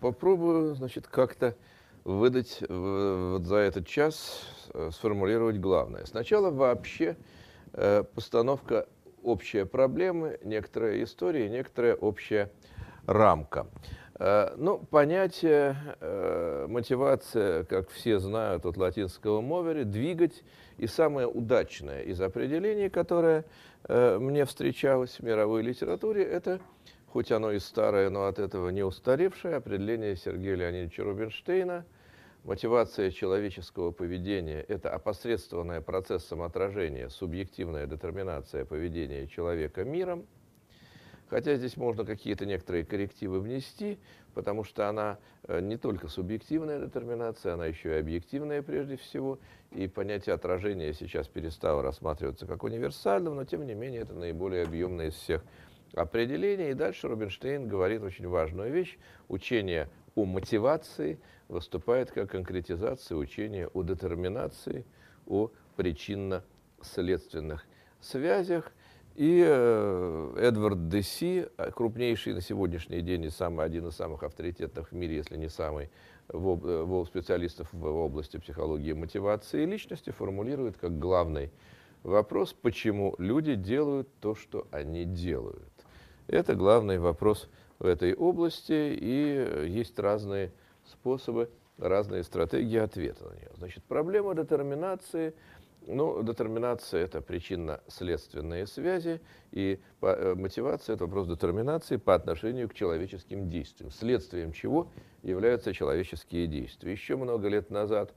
попробую, значит, как-то выдать вот за этот час, э, сформулировать главное. Сначала вообще э, постановка общей проблемы, некоторая история, некоторая общая рамка. Э, ну, понятие, мотивация, как все знают от латинского «movere», двигать, и самое удачное из определений, которое мне встречалось в мировой литературе, это хоть оно и старое, но от этого не устаревшее, определение Сергея Леонидовича Рубинштейна – Мотивация человеческого поведения – это опосредствованная процессом отражения, субъективная детерминация поведения человека миром. Хотя здесь можно какие-то некоторые коррективы внести, потому что она э, не только субъективная детерминация, она еще и объективная прежде всего. И понятие отражения сейчас перестало рассматриваться как универсальным, но тем не менее это наиболее объемное из всех определений. И дальше Рубинштейн говорит очень важную вещь. Учение о мотивации выступает как конкретизация учения о детерминации, о причинно-следственных связях. И э, Эдвард Деси, крупнейший на сегодняшний день и самый, один из самых авторитетных в мире, если не самый, в, в специалистов в области психологии мотивации личности, формулирует как главный вопрос, почему люди делают то, что они делают. Это главный вопрос в этой области, и есть разные способы, разные стратегии ответа на нее. Значит, проблема детерминации, ну, детерминация – это причинно-следственные связи, и э, мотивация – это вопрос детерминации по отношению к человеческим действиям, следствием чего являются человеческие действия. Еще много лет назад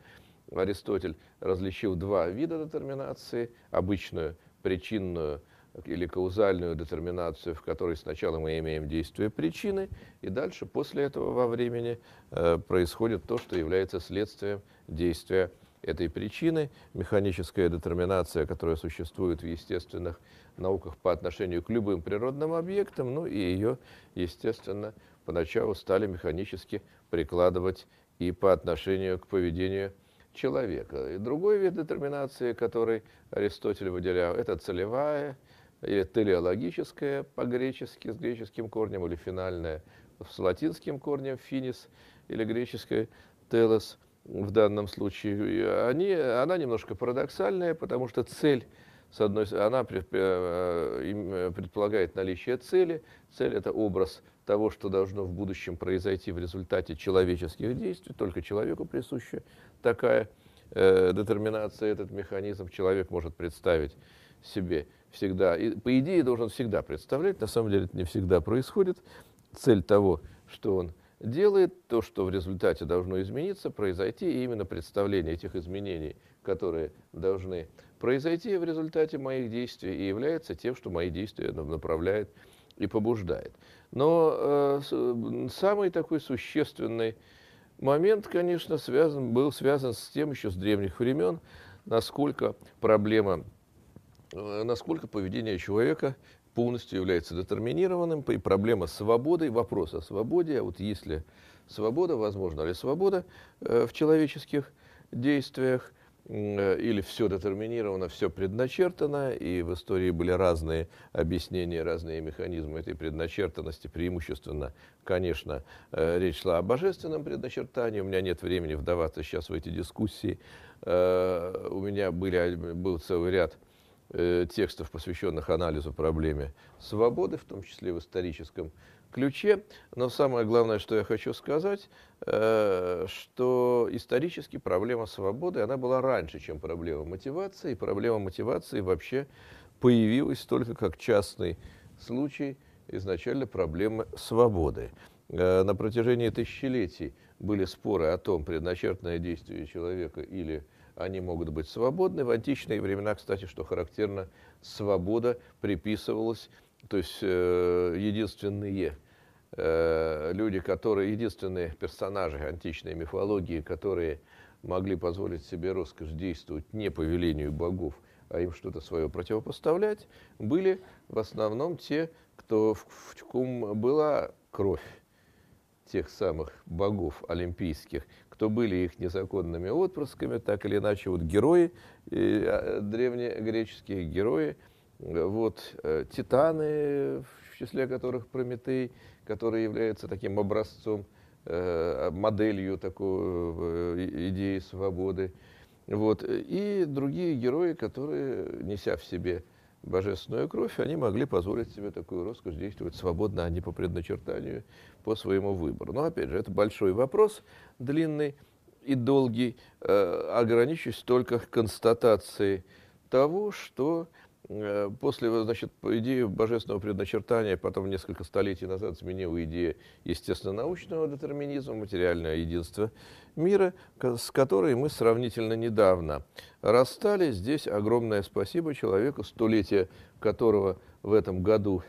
Аристотель различил два вида детерминации – обычную причинную или каузальную детерминацию, в которой сначала мы имеем действие причины, и дальше, после этого во времени, э, происходит то, что является следствием действия этой причины. Механическая детерминация, которая существует в естественных науках по отношению к любым природным объектам, ну и ее, естественно, поначалу стали механически прикладывать и по отношению к поведению человека. И другой вид детерминации, который Аристотель выделял, это целевая или телеологическое по-гречески с греческим корнем, или финальное с латинским корнем финис, или греческое телос в данном случае. Они, она немножко парадоксальная, потому что цель, с одной она э, предполагает наличие цели. Цель – это образ того, что должно в будущем произойти в результате человеческих действий, только человеку присуща такая э, детерминация, этот механизм человек может представить себе всегда, и, по идее, должен всегда представлять, на самом деле это не всегда происходит, цель того, что он делает, то, что в результате должно измениться, произойти, и именно представление этих изменений, которые должны произойти в результате моих действий, и является тем, что мои действия направляет и побуждает. Но э, самый такой существенный момент, конечно, связан, был связан с тем еще с древних времен, насколько проблема насколько поведение человека полностью является детерминированным, и проблема свободы, вопрос о свободе, а вот если свобода, возможно ли свобода э, в человеческих действиях, э, или все детерминировано, все предначертано, и в истории были разные объяснения, разные механизмы этой предначертанности, преимущественно, конечно, речь шла о божественном предначертании, у меня нет времени вдаваться сейчас в эти дискуссии, у меня были, был целый ряд Э, текстов, посвященных анализу проблеме свободы, в том числе в историческом ключе. Но самое главное, что я хочу сказать, э, что исторически проблема свободы, она была раньше, чем проблема мотивации. И проблема мотивации вообще появилась только как частный случай изначально проблемы свободы. Э, на протяжении тысячелетий были споры о том, предначертанное действие человека или они могут быть свободны. В античные времена, кстати, что характерно, свобода приписывалась, то есть э, единственные э, люди, которые, единственные персонажи античной мифологии, которые могли позволить себе роскошь действовать не по велению богов, а им что-то свое противопоставлять, были в основном те, кто, в, в ком была кровь тех самых богов олимпийских, кто были их незаконными отпрысками, так или иначе, вот герои, э, древнегреческие герои, вот, э, титаны, в числе которых Прометей, который является таким образцом моделью такой идеи свободы. Вот. И другие герои, которые, неся в себе божественную кровь, они могли позволить себе такую роскошь действовать свободно, а не по предначертанию, по своему выбору. Но, опять же, это большой вопрос, длинный и долгий, э, ограничусь только констатацией того, что после, значит, по идее божественного предначертания, потом несколько столетий назад сменила идея естественно-научного детерминизма, материальное единство мира, с которой мы сравнительно недавно расстались. Здесь огромное спасибо человеку, столетие которого в этом году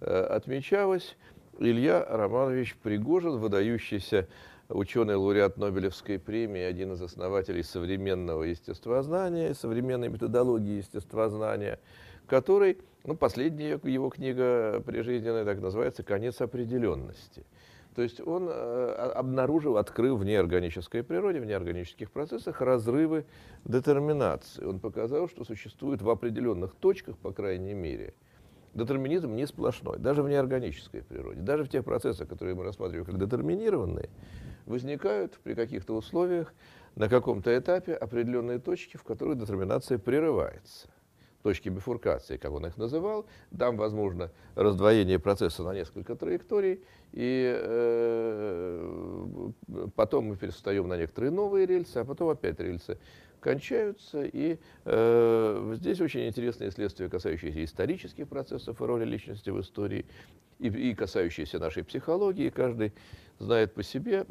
э, отмечалось. Илья Романович Пригожин, выдающийся ученый-лауреат Нобелевской премии, один из основателей современного естествознания, современной методологии естествознания, который, ну, последняя его книга прижизненная так называется «Конец определенности». То есть он э, обнаружил, открыл в неорганической природе, в неорганических процессах разрывы детерминации. Он показал, что существует в определенных точках, по крайней мере, детерминизм не сплошной, даже в неорганической природе, даже в тех процессах, которые мы рассматриваем как детерминированные, возникают при каких-то условиях на каком-то этапе определенные точки, в которых детерминация прерывается. Точки бифуркации, как он их называл. Там возможно раздвоение процесса на несколько траекторий, и э, потом мы перестаем на некоторые новые рельсы, а потом опять рельсы кончаются. И э, здесь очень интересные следствия, касающиеся исторических процессов и роли личности в истории, и, и касающиеся нашей психологии. Каждый знает по себе,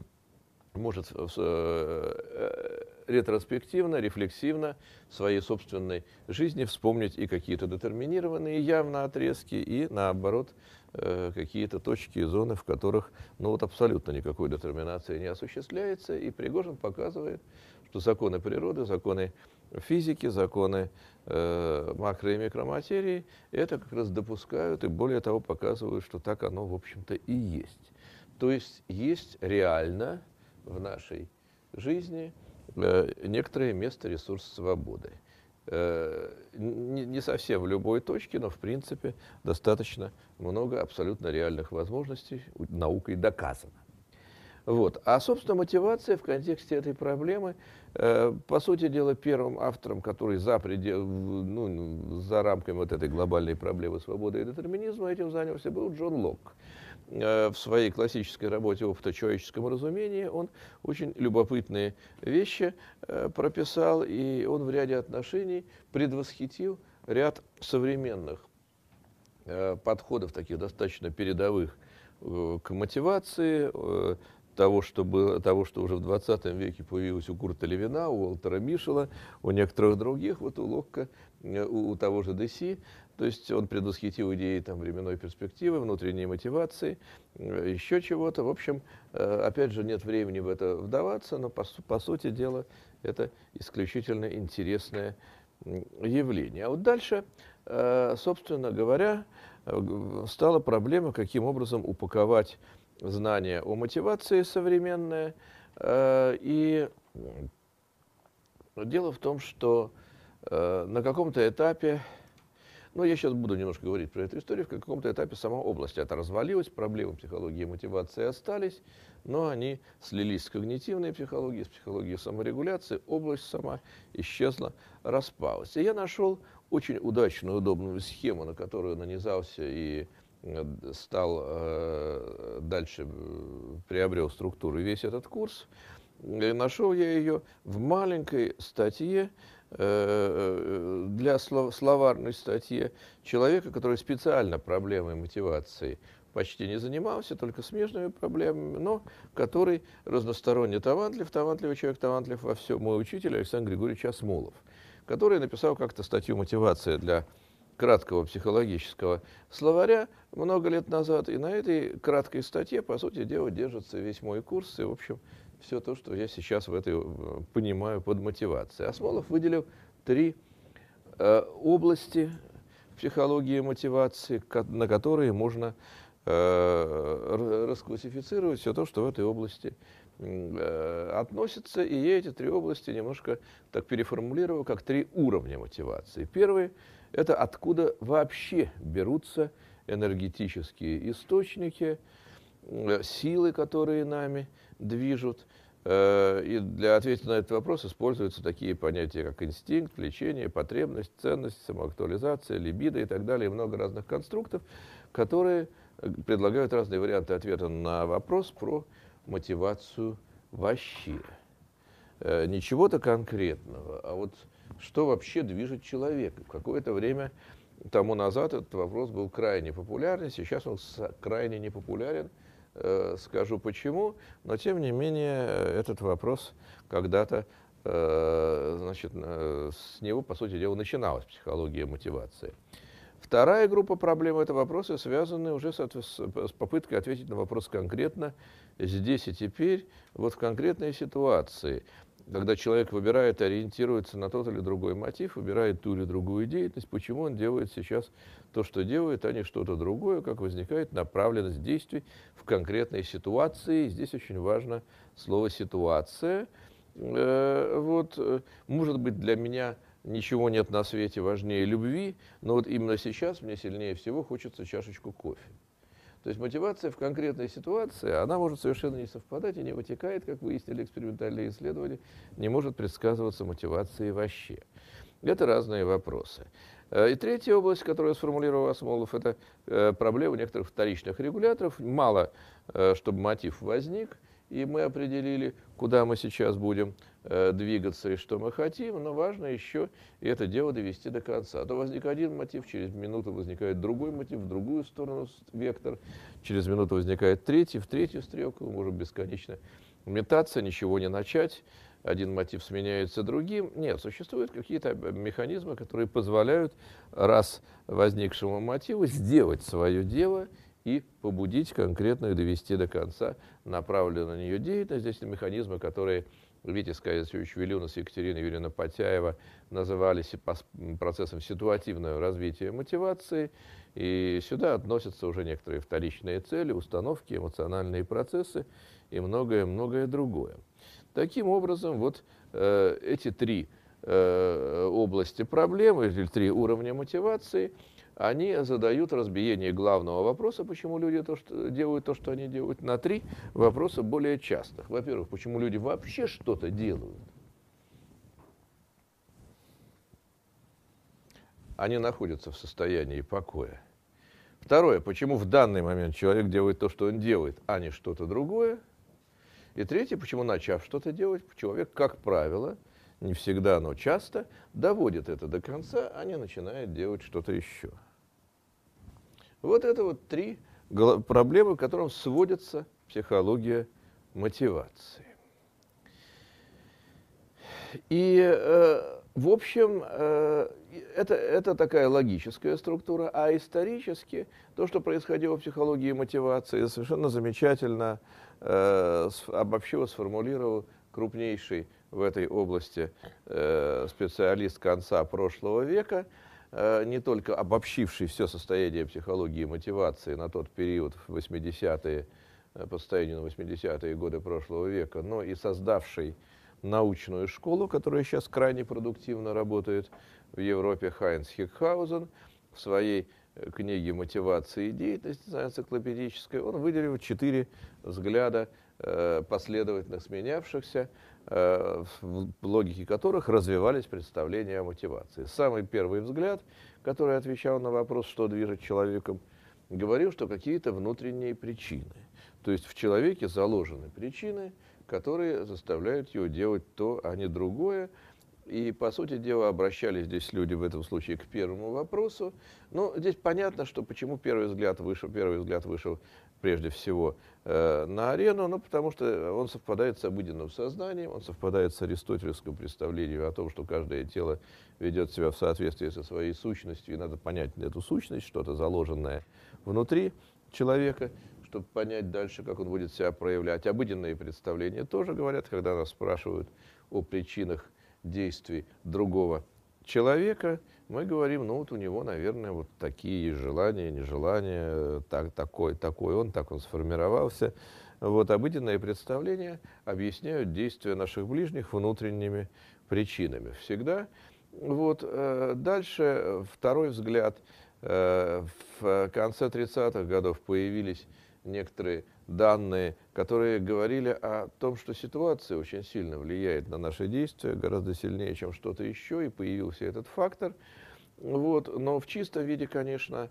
может э, э, ретроспективно, рефлексивно своей собственной жизни вспомнить и какие-то детерминированные явно отрезки, и наоборот э, какие-то точки и зоны, в которых ну, вот абсолютно никакой детерминации не осуществляется. И Пригожин показывает, что законы природы, законы физики, законы э, макро- и микроматерии это как раз допускают и более того показывают, что так оно, в общем-то, и есть. То есть есть реально в нашей жизни э, некоторое место ресурс свободы. Э, не совсем в любой точке, но в принципе достаточно много абсолютно реальных возможностей, наукой доказано. Вот. А, собственно, мотивация в контексте этой проблемы, э, по сути дела, первым автором, который за, предел, ну, за рамками вот этой глобальной проблемы свободы и детерминизма этим занялся, был Джон Локк. Э, в своей классической работе «Опыт о человеческом разумении» он очень любопытные вещи э, прописал, и он в ряде отношений предвосхитил ряд современных э, подходов, таких достаточно передовых к мотивации, того, что, было, того, что уже в 20 веке появилось у Курта Левина, у Уолтера Мишела, у некоторых других, вот у Локка, у, у того же Деси, то есть он предвосхитил идеи там, временной перспективы, внутренней мотивации, э, еще чего-то. В общем, э, опять же, нет времени в это вдаваться, но по, по сути дела это исключительно интересное явление. А вот дальше, э, собственно говоря, стала проблема, каким образом упаковать знания о мотивации современное. И дело в том, что на каком-то этапе но я сейчас буду немножко говорить про эту историю. В каком-то этапе сама область это развалилась, проблемы психологии и мотивации остались, но они слились с когнитивной психологией, с психологией саморегуляции. Область сама исчезла, распалась. И я нашел очень удачную, удобную схему, на которую нанизался и э, стал э, дальше, э, приобрел структуру весь этот курс. И нашел я ее в маленькой статье, Э, для словарной статьи человека, который специально проблемой мотивации почти не занимался, только смежными проблемами, но который разносторонне талантлив, талантливый человек, талантлив во всем. Мой учитель Александр Григорьевич Осмолов, который написал как-то статью «Мотивация для краткого психологического словаря много лет назад. И на этой краткой статье, по сути дела, держится весь мой курс. И, в общем, все то, что я сейчас в этой э, понимаю под мотивацией. Осмолов выделил три э, области психологии мотивации, на которые можно э, расклассифицировать все то, что в этой области э, относится. И я эти три области немножко так переформулировал, как три уровня мотивации. Первый – это откуда вообще берутся энергетические источники – силы, которые нами движут. И для ответа на этот вопрос используются такие понятия, как инстинкт, влечение, потребность, ценность, самоактуализация, либидо и так далее, и много разных конструктов, которые предлагают разные варианты ответа на вопрос про мотивацию вообще. Ничего-то конкретного, а вот что вообще движет человека. В какое-то время тому назад этот вопрос был крайне популярен, сейчас он крайне непопулярен. Э, скажу почему, но тем не менее этот вопрос когда-то, э, значит, э, с него, по сути дела, начиналась психология мотивации. Вторая группа проблем – это вопросы, связанные уже с попыткой ответить на вопрос конкретно, здесь и теперь, вот в конкретной ситуации – когда человек выбирает, ориентируется на тот или другой мотив, выбирает ту или другую деятельность, почему он делает сейчас то, что делает, а не что-то другое, как возникает направленность действий в конкретной ситуации. Здесь очень важно слово «ситуация». Э, вот, э, может быть, для меня ничего нет на свете важнее любви, но вот именно сейчас мне сильнее всего хочется чашечку кофе. То есть мотивация в конкретной ситуации, она может совершенно не совпадать и не вытекает, как выяснили экспериментальные исследования, не может предсказываться мотивации вообще. Это разные вопросы. Э, и третья область, которую сформулировал Асмолов, это э, проблема некоторых вторичных регуляторов. Мало, э, чтобы мотив возник, и мы определили, куда мы сейчас будем э, двигаться и что мы хотим, но важно еще это дело довести до конца. А то возник один мотив, через минуту возникает другой мотив, в другую сторону вектор, через минуту возникает третий, в третью стрелку, мы можем бесконечно метаться, ничего не начать, один мотив сменяется другим. Нет, существуют какие-то механизмы, которые позволяют раз возникшему мотиву сделать свое дело – и побудить конкретно и довести до конца направленную на нее деятельность. Здесь механизмы, которые Витя Скайзович Вилюнас и Екатерина Юрьевна Потяева назывались процессом ситуативного развития мотивации. И сюда относятся уже некоторые вторичные цели, установки, эмоциональные процессы и многое-многое другое. Таким образом, вот э, эти три э, области проблемы, или три уровня мотивации – они задают разбиение главного вопроса, почему люди то, что, делают то, что они делают, на три вопроса более частых. Во-первых, почему люди вообще что-то делают? Они находятся в состоянии покоя. Второе, почему в данный момент человек делает то, что он делает, а не что-то другое. И третье, почему, начав что-то делать, человек, как правило, не всегда, но часто, доводит это до конца, а не начинает делать что-то еще. Вот это вот три проблемы, к которым сводится психология мотивации. И, э, в общем, э, это, это такая логическая структура, а исторически то, что происходило в психологии мотивации, совершенно замечательно э, обобщил, сформулировал крупнейший в этой области э, специалист конца прошлого века, не только обобщивший все состояние психологии и мотивации на тот период, в 80-е, э, по состоянию на 80-е годы прошлого века, но и создавший научную школу, которая сейчас крайне продуктивно работает в Европе, Хайнц Хикхаузен, в своей э, книге «Мотивация и деятельность» энциклопедической, он выделил четыре взгляда э, последовательно сменявшихся Э, в логике которых развивались представления о мотивации. Самый первый взгляд, который отвечал на вопрос, что движет человеком, говорил, что какие-то внутренние причины. То есть в человеке заложены причины, которые заставляют его делать то, а не другое, и, по сути дела, обращались здесь люди в этом случае к первому вопросу. Но здесь понятно, что почему первый взгляд вышел, первый взгляд вышел прежде всего э, на арену, ну, потому что он совпадает с обыденным сознанием, он совпадает с аристотельским представлением о том, что каждое тело ведет себя в соответствии со своей сущностью, и надо понять эту сущность, что-то заложенное внутри человека, чтобы понять дальше, как он будет себя проявлять. Обыденные представления тоже говорят, когда нас спрашивают о причинах действий другого человека, мы говорим, ну вот у него, наверное, вот такие желания, нежелания, так, такой, такой он, так он сформировался. Вот обыденные представления объясняют действия наших ближних внутренними причинами. Всегда. Вот, э, дальше второй взгляд. Э, в конце 30-х годов появились некоторые данные, которые говорили о том, что ситуация очень сильно влияет на наши действия, гораздо сильнее, чем что-то еще, и появился этот фактор. Вот. Но в чистом виде, конечно,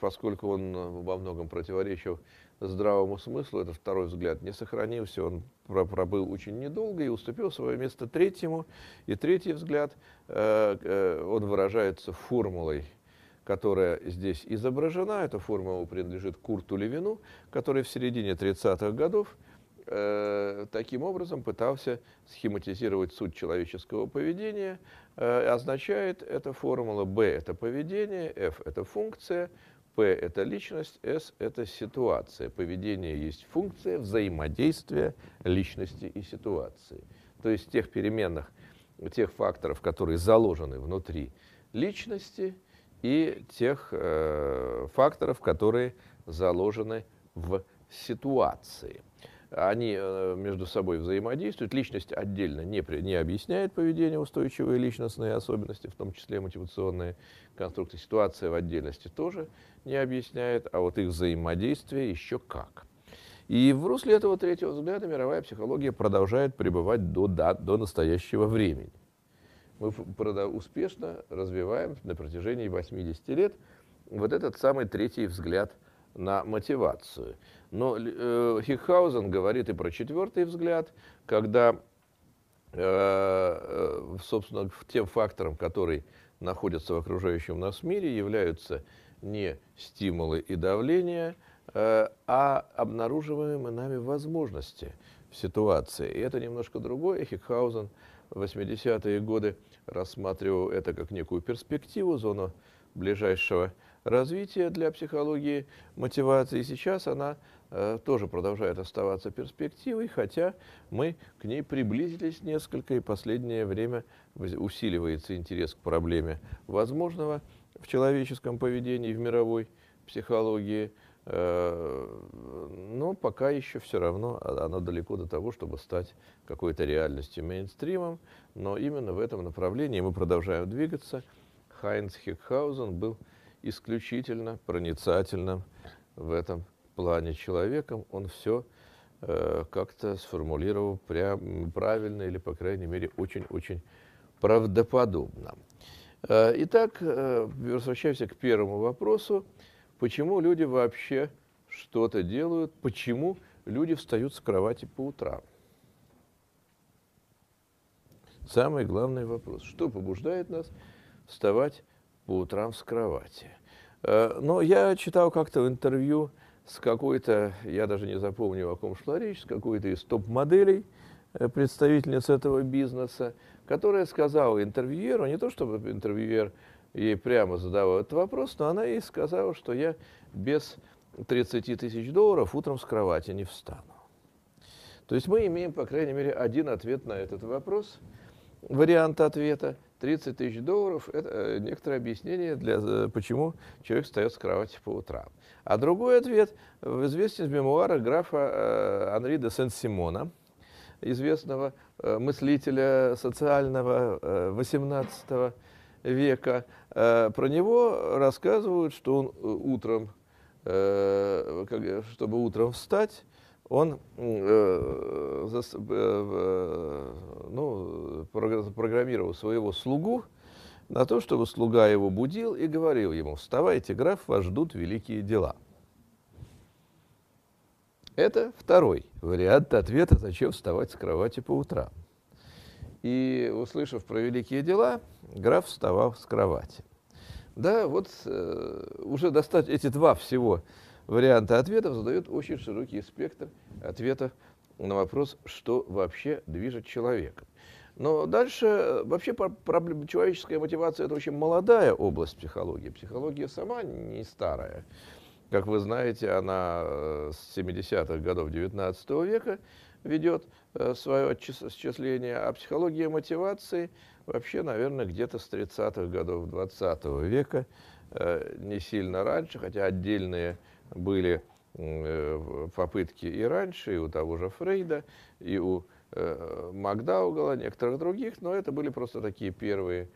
поскольку он во многом противоречил здравому смыслу, этот второй взгляд не сохранился, он пробыл очень недолго и уступил свое место третьему. И третий взгляд, э, э, он выражается формулой которая здесь изображена. Эта формула принадлежит Курту Левину, который в середине 30-х годов э, таким образом пытался схематизировать суть человеческого поведения. Э, означает эта формула B – это поведение, F – это функция, P – это личность, S – это ситуация. Поведение есть функция взаимодействия личности и ситуации. То есть тех переменных, тех факторов, которые заложены внутри личности – и тех э, факторов, которые заложены в ситуации. Они э, между собой взаимодействуют. Личность отдельно не, при, не объясняет поведение устойчивые личностные особенности, в том числе мотивационные конструкты. Ситуация в отдельности тоже не объясняет, а вот их взаимодействие еще как. И в русле этого третьего взгляда мировая психология продолжает пребывать до, до, до настоящего времени мы успешно развиваем на протяжении 80 лет вот этот самый третий взгляд на мотивацию. Но э, Хикхаузен говорит и про четвертый взгляд, когда, э, э, собственно, тем фактором, который находится в окружающем нас мире, являются не стимулы и давление, э, а обнаруживаемые нами возможности в ситуации. И это немножко другое. Хикхаузен в 80-е годы рассматривал это как некую перспективу, зону ближайшего развития для психологии мотивации. Сейчас она э, тоже продолжает оставаться перспективой, хотя мы к ней приблизились несколько, и последнее время усиливается интерес к проблеме возможного в человеческом поведении, в мировой психологии. Э, но пока еще все равно оно далеко до того, чтобы стать какой-то реальностью мейнстримом. Но именно в этом направлении мы продолжаем двигаться. Хайнц Хекхаузен был исключительно проницательным в этом плане человеком. Он все э, как-то сформулировал прям правильно или, по крайней мере, очень-очень правдоподобно. Э, итак, э, возвращаемся к первому вопросу. Почему люди вообще что-то делают? Почему люди встают с кровати по утрам? Самый главный вопрос. Что побуждает нас вставать по утрам с кровати? Э, но я читал как-то интервью с какой-то, я даже не запомню, о ком шла речь, с какой-то из топ-моделей, э, представительниц этого бизнеса, которая сказала интервьюеру, не то чтобы интервьюер ей прямо задавал этот вопрос, но она ей сказала, что я без 30 тысяч долларов утром с кровати не встану. То есть мы имеем, по крайней мере, один ответ на этот вопрос, вариант ответа. 30 тысяч долларов – это э, некоторое объяснение, для, э, почему человек встает с кровати по утрам. А другой ответ известен из мемуара графа э, Анри де Сен-Симона, известного мыслителя социального 18 века, э, про него рассказывают, что он э, утром, э, чтобы утром встать, он ну, программировал своего слугу на то, чтобы слуга его будил и говорил ему, вставайте, граф, вас ждут великие дела. Это второй вариант ответа, зачем вставать с кровати по утрам. И, услышав про великие дела, граф вставал с кровати. Да, вот э, уже достать эти два всего варианта ответов задает очень широкий спектр ответов на вопрос, что вообще движет человеком. Но дальше, э, вообще проблема, человеческая мотивация – это очень молодая область психологии. Психология сама не старая. Как вы знаете, она э, с 70-х годов XIX века ведет э, свое осчисление, а психология мотивации вообще, наверное, где-то с 30-х годов 20 века, э, не сильно раньше, хотя отдельные были э, попытки и раньше, и у того же Фрейда, и у Макдаугала, некоторых других, но это были просто такие первые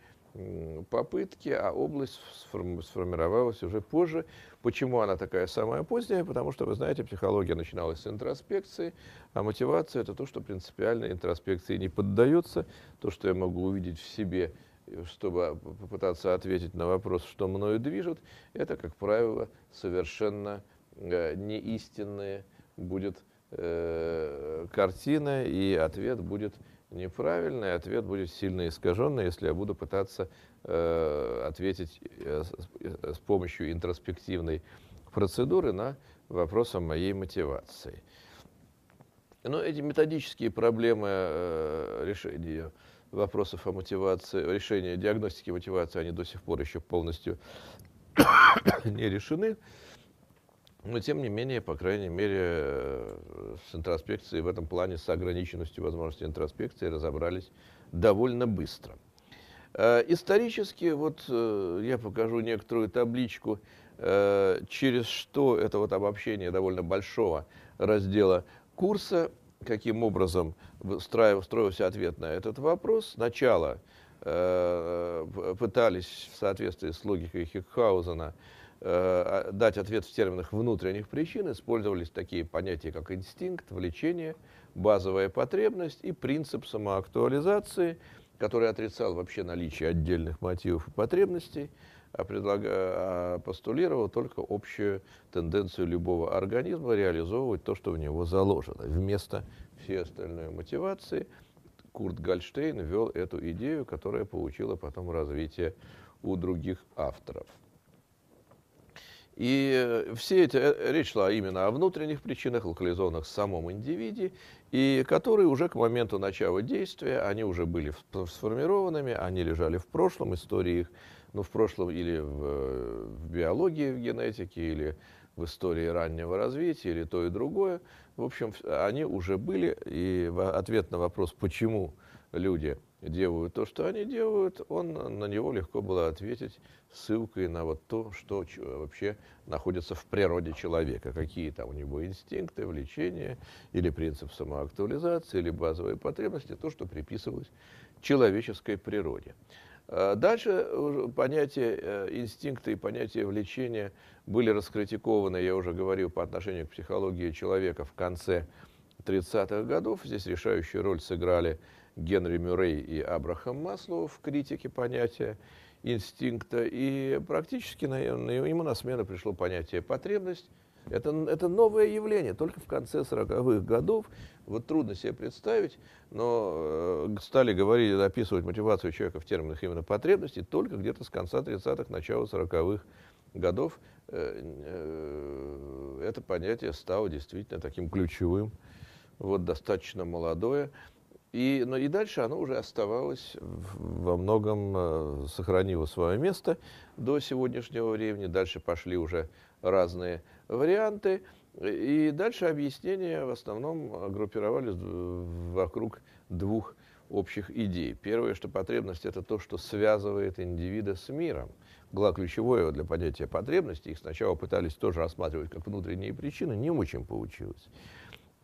попытки, а область сформировалась уже позже. Почему она такая самая поздняя? Потому что, вы знаете, психология начиналась с интроспекции, а мотивация – это то, что принципиально интроспекции не поддается, то, что я могу увидеть в себе, чтобы попытаться ответить на вопрос, что мною движет, это, как правило, совершенно э, неистинная будет э, картина, и ответ будет неправильный, ответ будет сильно искаженный, если я буду пытаться э, ответить э, с, э, с помощью интроспективной процедуры на вопрос о моей мотивации. Но эти методические проблемы э, решения вопросов о мотивации, решения диагностики мотивации, они до сих пор еще полностью не решены. Но, тем не менее, по крайней мере, э, с интроспекцией в этом плане, с ограниченностью возможности интроспекции разобрались довольно быстро. Э, исторически, вот э, я покажу некоторую табличку, через что это вот обобщение довольно большого раздела курса, каким образом строился ответ на этот вопрос. Сначала пытались в соответствии с логикой Хикхаузена э, дать ответ в терминах внутренних причин, использовались такие понятия, как инстинкт, влечение, базовая потребность и принцип самоактуализации, который отрицал вообще наличие отдельных мотивов и потребностей, а, предлага, а постулировал только общую тенденцию любого организма реализовывать то, что в него заложено. Вместо всей остальной мотивации Курт Гальштейн ввел эту идею, которая получила потом развитие у других авторов. И э, все эти, э, речь шла именно о внутренних причинах, локализованных в самом индивиде, и которые уже к моменту начала действия, они уже были сформированными, они лежали в прошлом, истории их, ну, в прошлом или в, э, в биологии, в генетике, или в истории раннего развития, или то и другое. В общем, они уже были, и ответ на вопрос, почему люди делают то, что они делают, он, на него легко было ответить ссылкой на вот то, что вообще находится в природе человека, какие там у него инстинкты, влечения, или принцип самоактуализации, или базовые потребности, то, что приписывалось человеческой природе. А дальше понятие э, инстинкта и понятие влечения были раскритикованы, я уже говорил, по отношению к психологии человека в конце 30-х годов. Здесь решающую роль сыграли Генри Мюррей и Абрахам Маслоу в критике понятия инстинкта. И практически на, ему на смену пришло понятие потребность. Это, это новое явление, только в конце 40-х годов. Вот трудно себе представить, но э, стали говорить, описывать мотивацию человека в терминах именно потребностей только где-то с конца 30-х, начала 40-х годов. Э, э, это понятие стало действительно таким ключевым, вот достаточно молодое. И, но и дальше оно уже оставалось во многом, э, сохранило свое место до сегодняшнего времени. Дальше пошли уже разные варианты. И дальше объяснения в основном группировались вокруг двух общих идей. Первое, что потребность – это то, что связывает индивида с миром. Было ключевое для понятия потребности. Их сначала пытались тоже рассматривать как внутренние причины, не очень получилось.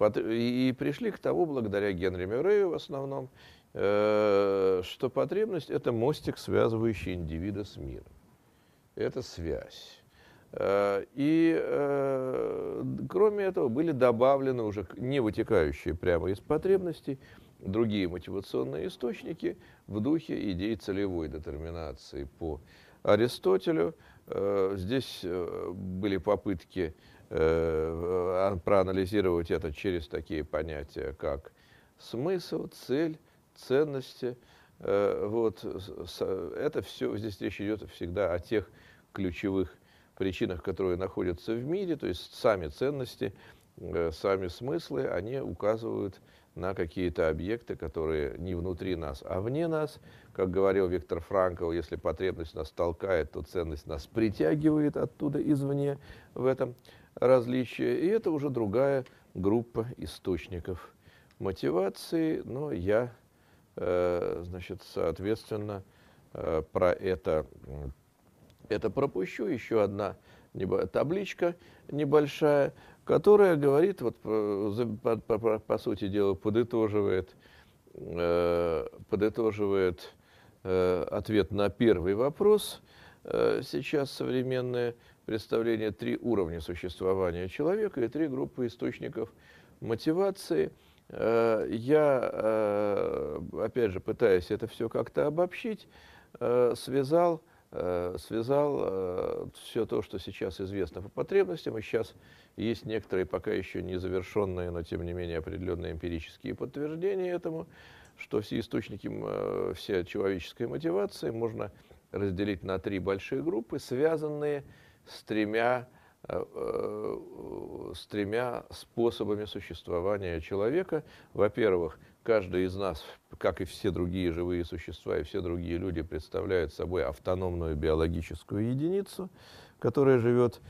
И пришли к тому, благодаря Генри Мюррею в основном, э, что потребность – это мостик, связывающий индивида с миром. Это связь. Э, и э, кроме этого были добавлены уже не вытекающие прямо из потребностей другие мотивационные источники в духе идей целевой детерминации по Аристотелю. Здесь были попытки проанализировать это через такие понятия, как смысл, цель, ценности. Э, вот, это все, здесь речь идет всегда о тех ключевых причинах, которые находятся в мире, то есть сами ценности, э, сами смыслы, они указывают на какие-то объекты, которые не внутри нас, а вне нас. Как говорил Виктор Франкл, если потребность нас толкает, то ценность нас притягивает оттуда извне в этом различия, и это уже другая группа источников мотивации, но я, э, значит, соответственно, э, про это, это пропущу. Еще одна табличка небольшая, которая говорит, вот, по, по, по, по сути дела, подытоживает, э, подытоживает э, ответ на первый вопрос. Э, сейчас современное представление три уровня существования человека и три группы источников мотивации. Э, я, э, опять же, пытаясь это все как-то обобщить, э, связал связал все то, что сейчас известно по потребностям, и сейчас есть некоторые пока еще не завершенные, но тем не менее определенные эмпирические подтверждения этому, что все источники, вся человеческая мотивация можно разделить на три большие группы, связанные с тремя, с тремя способами существования человека. Во-первых, каждый из нас, как и все другие живые существа и все другие люди, представляют собой автономную биологическую единицу, которая живет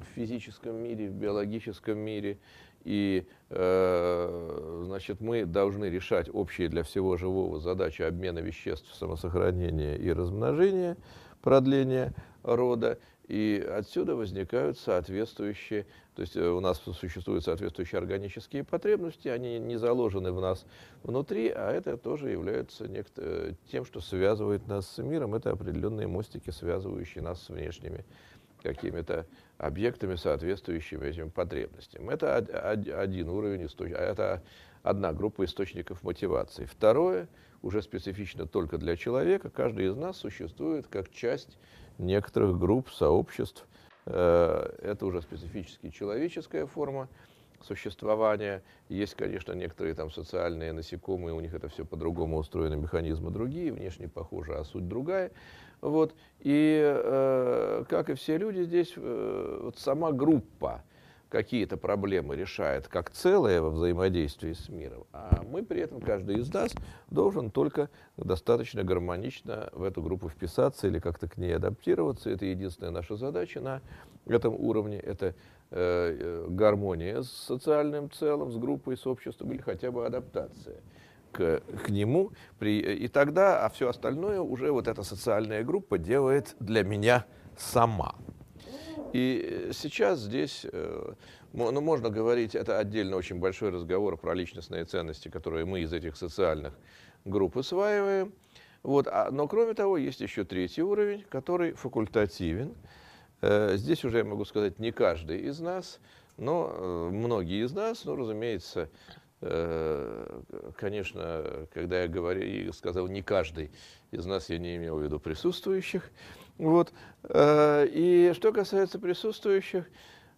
в физическом мире, в биологическом мире. И э, значит, мы должны решать общие для всего живого задачи обмена веществ, самосохранения и размножения, продления рода. И отсюда возникают соответствующие, то есть э, у нас существуют соответствующие органические потребности, они не заложены в нас внутри, а это тоже является э, тем, что связывает нас с миром, это определенные мостики, связывающие нас с внешними какими-то объектами, соответствующими этим потребностям. Это один уровень, это одна группа источников мотивации. Второе, уже специфично только для человека, каждый из нас существует как часть некоторых групп, сообществ. Э, это уже специфически человеческая форма существования. Есть, конечно, некоторые там социальные насекомые, у них это все по-другому устроено, механизмы другие, внешне похожи, а суть другая. Вот. И, э, как и все люди, здесь э, вот сама группа, какие-то проблемы решает как целое во взаимодействии с миром, а мы при этом, каждый из нас, должен только достаточно гармонично в эту группу вписаться или как-то к ней адаптироваться. Это единственная наша задача на этом уровне. Это э, э гармония с социальным целым, с группой, с обществом или хотя бы адаптация к, к нему. При, и тогда, а все остальное уже вот эта социальная группа делает для меня сама. И сейчас здесь, э, ну, можно говорить, это отдельно очень большой разговор про личностные ценности, которые мы из этих социальных групп усваиваем. Вот. А, но кроме того, есть еще третий уровень, который факультативен. Э, здесь уже я могу сказать, не каждый из нас, но э, многие из нас, ну, разумеется, конечно, когда я говорю, сказал не каждый из нас, я не имел в виду присутствующих, вот. Э, и что касается присутствующих,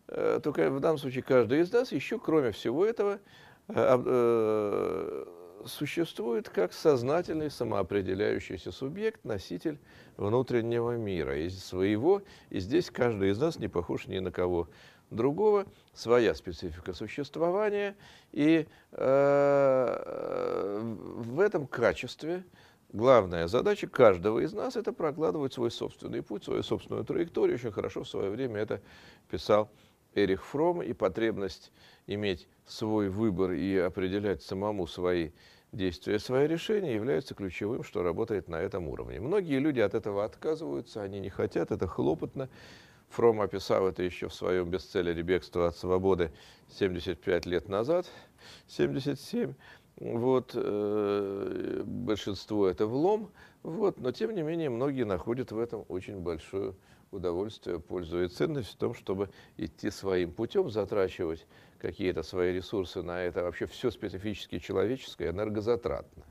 э, то в данном случае каждый из нас еще, кроме всего этого, э, существует как сознательный самоопределяющийся субъект, носитель внутреннего мира, из своего, и здесь каждый из нас не похож ни на кого другого, своя специфика существования, и э, в этом качестве главная задача каждого из нас – это прокладывать свой собственный путь, свою собственную траекторию. Очень хорошо в свое время это писал Эрих Фром, и потребность иметь свой выбор и определять самому свои действия, свои решения является ключевым, что работает на этом уровне. Многие люди от этого отказываются, они не хотят, это хлопотно. Фром описал это еще в своем бестселлере «Бегство от свободы» 75 лет назад, 77 вот, э, большинство это влом, вот, но тем не менее многие находят в этом очень большое удовольствие, пользу и ценность в том, чтобы идти своим путем, затрачивать какие-то свои ресурсы на это. Вообще все специфически человеческое энергозатратно.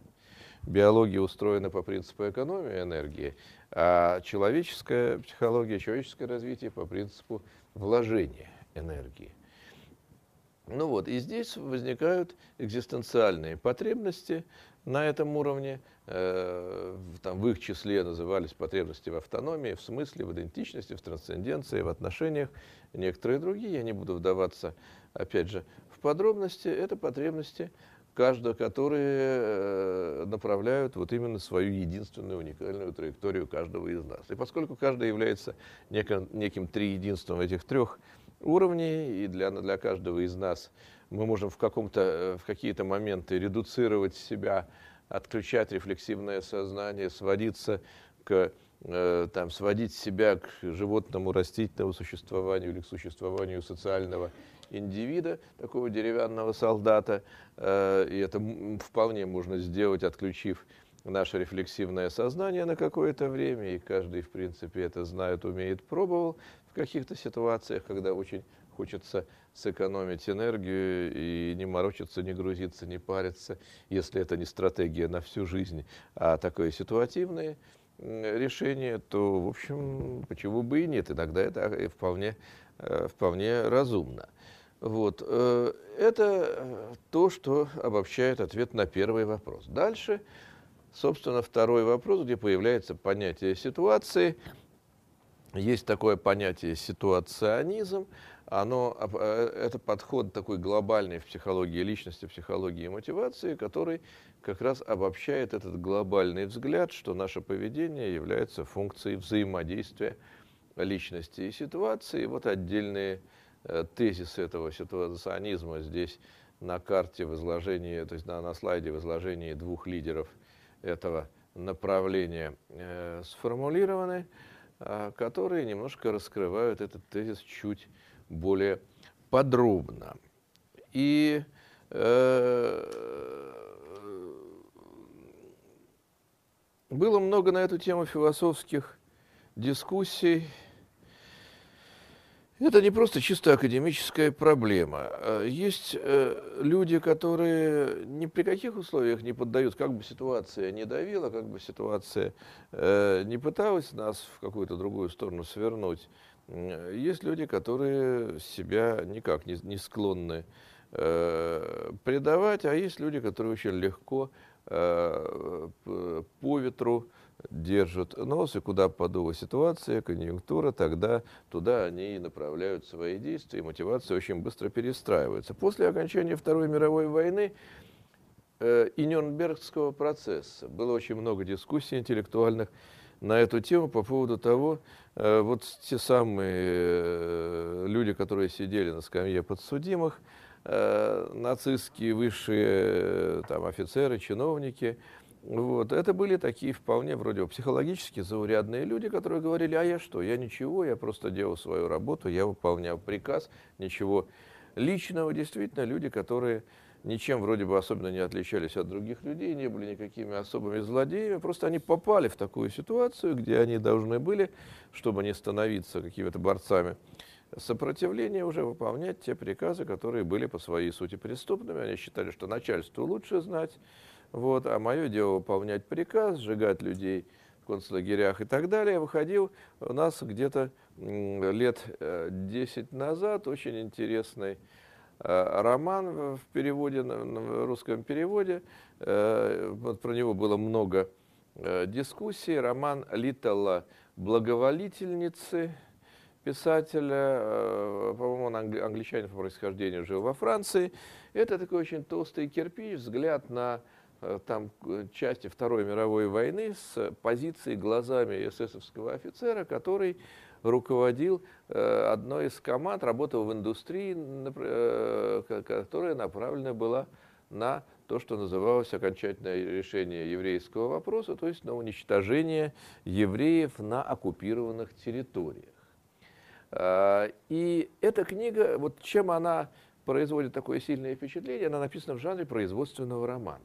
Биология устроена по принципу экономии энергии, а человеческая психология, человеческое развитие по принципу вложения энергии. Ну вот, и здесь возникают экзистенциальные потребности на этом уровне. Э, там, в их числе назывались потребности в автономии, в смысле, в идентичности, в трансценденции, в отношениях. Некоторые другие, я не буду вдаваться, опять же, в подробности. Это потребности, каждого, которые э, направляют вот именно свою единственную уникальную траекторию каждого из нас. И поскольку каждый является неким, неким триединством этих трех уровней, и для, для каждого из нас мы можем в, каком-то, э, в какие-то моменты редуцировать себя, отключать рефлексивное сознание, сводиться к э, там, сводить себя к животному растительному существованию или к существованию социального индивида, такого деревянного солдата. Э, и это вполне можно сделать, отключив наше рефлексивное сознание на какое-то время, и каждый, в принципе, это знает, умеет, пробовал в каких-то ситуациях, когда очень хочется сэкономить энергию и не морочиться, не грузиться, не париться, если это не стратегия на всю жизнь, а такое ситуативное решение, то, в общем, почему бы и нет, иногда это вполне, э, вполне разумно. Вот. Э, это э, то, что обобщает ответ на первый вопрос. Дальше, собственно, второй вопрос, где появляется понятие ситуации. Есть такое понятие ситуационизм. Оно, э, это подход такой глобальный в психологии личности, психологии мотивации, который как раз обобщает этот глобальный взгляд, что наше поведение является функцией взаимодействия личности и ситуации. И вот отдельные тезис этого ситуационизма здесь на карте в изложении, то есть на, на слайде в изложении двух лидеров этого направления э, сформулированы, э, которые немножко раскрывают этот тезис чуть более подробно. И э, было много на эту тему философских дискуссий, это не просто чисто академическая проблема. А есть э, люди, которые ни при каких условиях не поддают, как бы ситуация не давила, как бы ситуация э, не пыталась нас в какую-то другую сторону свернуть. Есть люди, которые себя никак не, склонны э, предавать, а есть люди, которые очень легко по ветру держат нос, и куда подула ситуация, конъюнктура, тогда туда они и направляют свои действия, и мотивация очень быстро перестраивается. После окончания Второй мировой войны э, и Нюрнбергского процесса было очень много дискуссий интеллектуальных на эту тему по поводу того, э, вот те самые э, люди, которые сидели на скамье подсудимых, э, нацистские высшие э, там, офицеры, чиновники – вот. Это были такие вполне вроде психологически заурядные люди, которые говорили, а я что, я ничего, я просто делал свою работу, я выполнял приказ, ничего личного. Действительно, люди, которые ничем вроде бы особенно не отличались от других людей, не были никакими особыми злодеями, просто они попали в такую ситуацию, где они должны были, чтобы не становиться какими-то борцами сопротивления, уже выполнять те приказы, которые были по своей сути преступными. Они считали, что начальству лучше знать, вот, а мое дело выполнять приказ, сжигать людей в концлагерях и так далее. Выходил у нас где-то лет 10 э, назад очень интересный э, роман в переводе, в русском переводе. Э, вот про него было много дискуссий. Роман Литтелла «Благоволительницы», писателя, по-моему, он англичанин по происхождению, жил во Франции. Это такой очень толстый кирпич, взгляд на там э, части Второй мировой войны с позиции глазами эсэсовского офицера, который руководил э, одной из команд, работал в индустрии, которая направлена была на то, что называлось окончательное решение еврейского вопроса, то есть на уничтожение евреев на оккупированных территориях. И эта книга, вот чем она производит такое сильное впечатление, она написана в жанре производственного романа.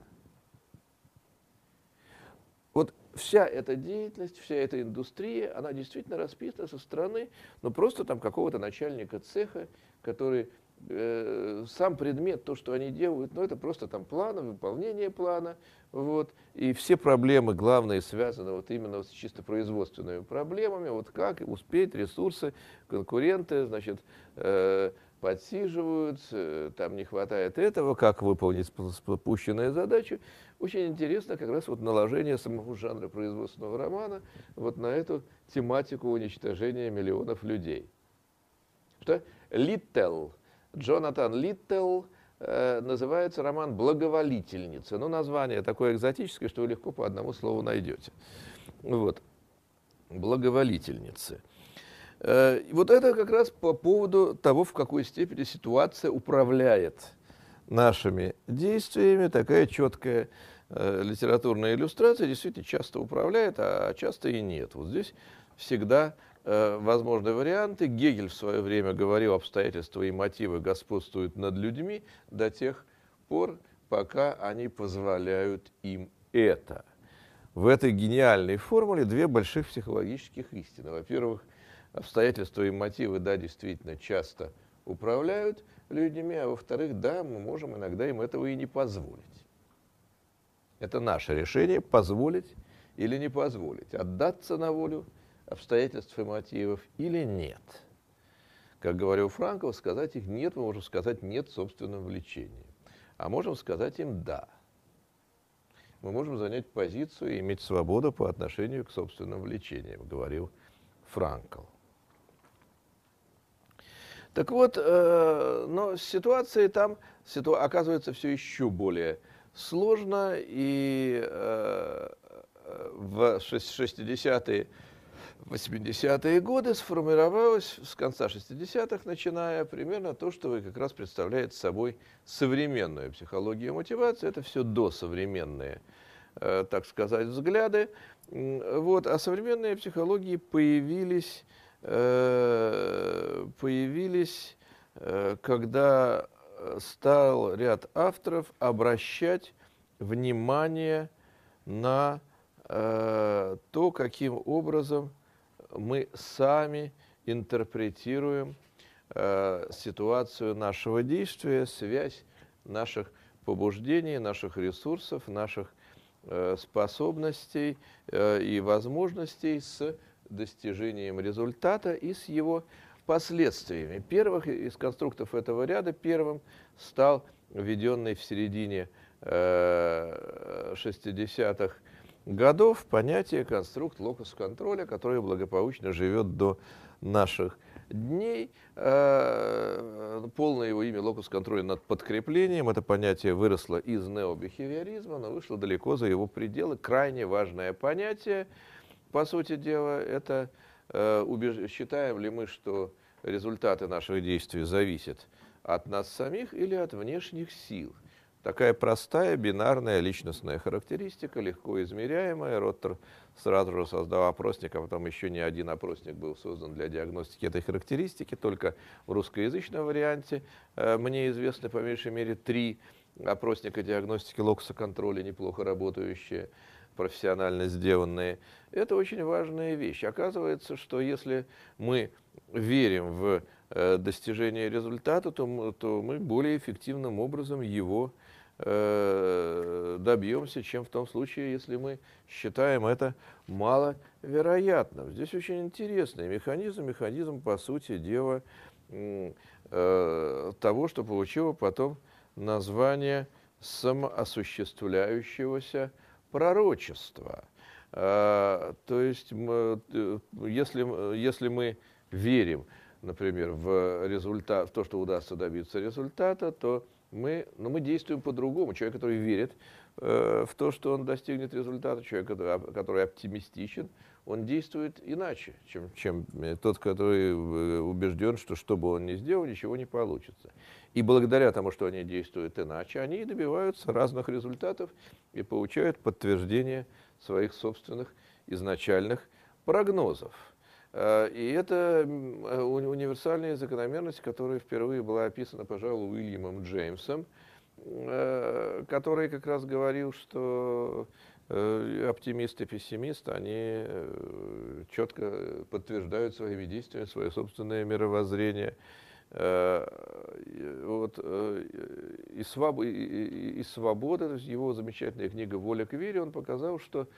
Вот вся эта деятельность, вся эта индустрия, она действительно расписана со стороны, ну просто там какого-то начальника цеха, который э, сам предмет, то, что они делают, ну это просто там планы, выполнение плана, вот, и все проблемы главные связаны вот именно с чисто производственными проблемами, вот как успеть, ресурсы, конкуренты, значит, э, подсиживают, э, там не хватает этого, как выполнить спущенные задачи. Очень интересно как раз вот наложение самого жанра производственного романа вот на эту тематику уничтожения миллионов людей. Что? Литтел, Джонатан Литтел, э, называется роман «Благоволительница». Ну, название такое экзотическое, что вы легко по одному слову найдете. Вот. «Благоволительницы». Э, вот это как раз по поводу того, в какой степени ситуация управляет нашими действиями. Такая четкая э, литературная иллюстрация действительно часто управляет, а часто и нет. Вот здесь всегда э, возможны варианты. Гегель в свое время говорил, обстоятельства и мотивы господствуют над людьми до тех пор, пока они позволяют им это. в этой гениальной формуле две больших психологических истины. Во-первых, обстоятельства и мотивы, да, действительно часто управляют людьми, а во-вторых, да, мы можем иногда им этого и не позволить. Это наше решение позволить или не позволить, отдаться на волю обстоятельств и мотивов или нет. Как говорил Франков, сказать их нет, мы можем сказать нет собственным влечением. А можем сказать им да. Мы можем занять позицию и иметь свободу по отношению к собственным влечениям, говорил Франкл. Так вот, э, но ситуация там оказывается все еще более сложно, и э, в 60-е, 80-е годы сформировалось с конца 60-х, начиная примерно то, что как раз представляете собой современную психологию мотивации. Это все досовременные, э, так сказать, взгляды. Вот. А современные психологии появились, появились э, когда стал ряд авторов обращать внимание на э, то, каким образом мы сами интерпретируем э, ситуацию нашего действия, связь наших побуждений, наших ресурсов, наших э, способностей э, и возможностей с достижением результата и с его последствиями. Первых из конструктов этого ряда первым стал введенный в середине э, 60-х годов понятие конструкт локус контроля, который благополучно живет до наших дней. Э, полное его имя локус контроля над подкреплением. Это понятие выросло из необихевиоризма, но вышло далеко за его пределы. Крайне важное понятие, по сути дела, это э, убеж... считаем ли мы, что результаты наших действий зависят от нас самих или от внешних сил – Такая простая бинарная личностная характеристика, легко измеряемая. Роттер сразу же создал опросник, а потом еще не один опросник был создан для диагностики этой характеристики, только в русскоязычном варианте. Э, мне известны по меньшей мере три опросника диагностики локуса контроля, неплохо работающие, профессионально сделанные. Это очень важная вещь. Оказывается, что если мы верим в э, достижение результата, то то мы более эффективным образом его Э, добьемся, чем в том случае, если мы считаем это маловероятным. Здесь очень интересный механизм, механизм, по сути дела, э, того, что получило потом название самоосуществляющегося пророчества. Э, то есть, если, если мы верим, например, в, результат, в то, что удастся добиться результата, то мы, но мы действуем по-другому. Человек, который верит э, в то, что он достигнет результата, человек, который, который оптимистичен, он действует иначе, чем, чем тот, который э, убежден, что что бы он ни сделал, ничего не получится. И благодаря тому, что они действуют иначе, они добиваются разных результатов и получают подтверждение своих собственных изначальных прогнозов. Э, и это э, универсальная закономерность, которая впервые была описана, пожалуй, Уильямом Джеймсом, э, который как раз говорил, что оптимист и пессимист, они четко подтверждают своими действиями свое собственное мировоззрение. Вот, и, своб... и, свобода, то есть его замечательная книга «Воля к вере», он показал, что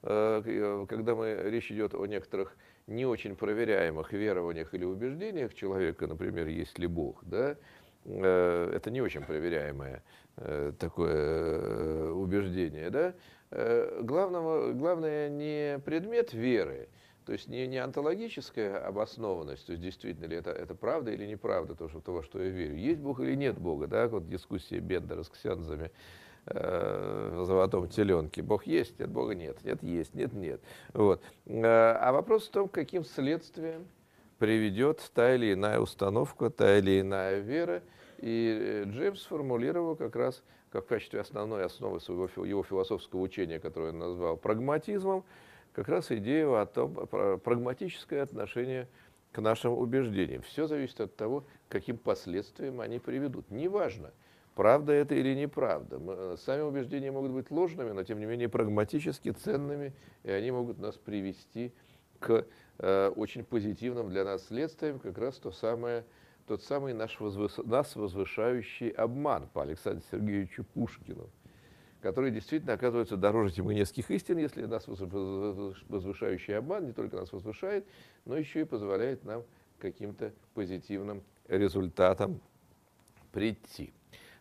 когда мы, речь идет о некоторых не очень проверяемых верованиях или убеждениях человека, например, есть ли Бог, да, э, это не очень проверяемое э, такое э, убеждение, да, главного, главное не предмет веры, то есть не, не онтологическая обоснованность, то есть действительно ли это, это правда или неправда, то, что, то, во что я верю. Есть Бог или нет Бога, да, вот дискуссия Бендера с ксензами, Э, в золотом теленке. Бог есть, нет, Бога нет. Нет, есть, нет, нет. Вот. Э, а вопрос в том, каким следствием приведет та или иная установка, та или иная вера. И э, Джеймс сформулировал как раз как в качестве основной основы своего, его философского учения, которое он назвал прагматизмом, как раз идею о том, прагматическое отношение к нашим убеждениям. Все зависит от того, каким последствиям они приведут. Неважно, правда это или неправда. Э, сами убеждения могут быть ложными, но тем не менее прагматически ценными, и они могут нас привести к э, очень позитивным для нас следствиям, как раз то самое, тот самый наш возвыс... нас возвышающий обман по Александру Сергеевичу Пушкину, который действительно оказывается дороже тимонецких истин, если нас возвышающий обман не только нас возвышает, но еще и позволяет нам каким-то позитивным результатам прийти.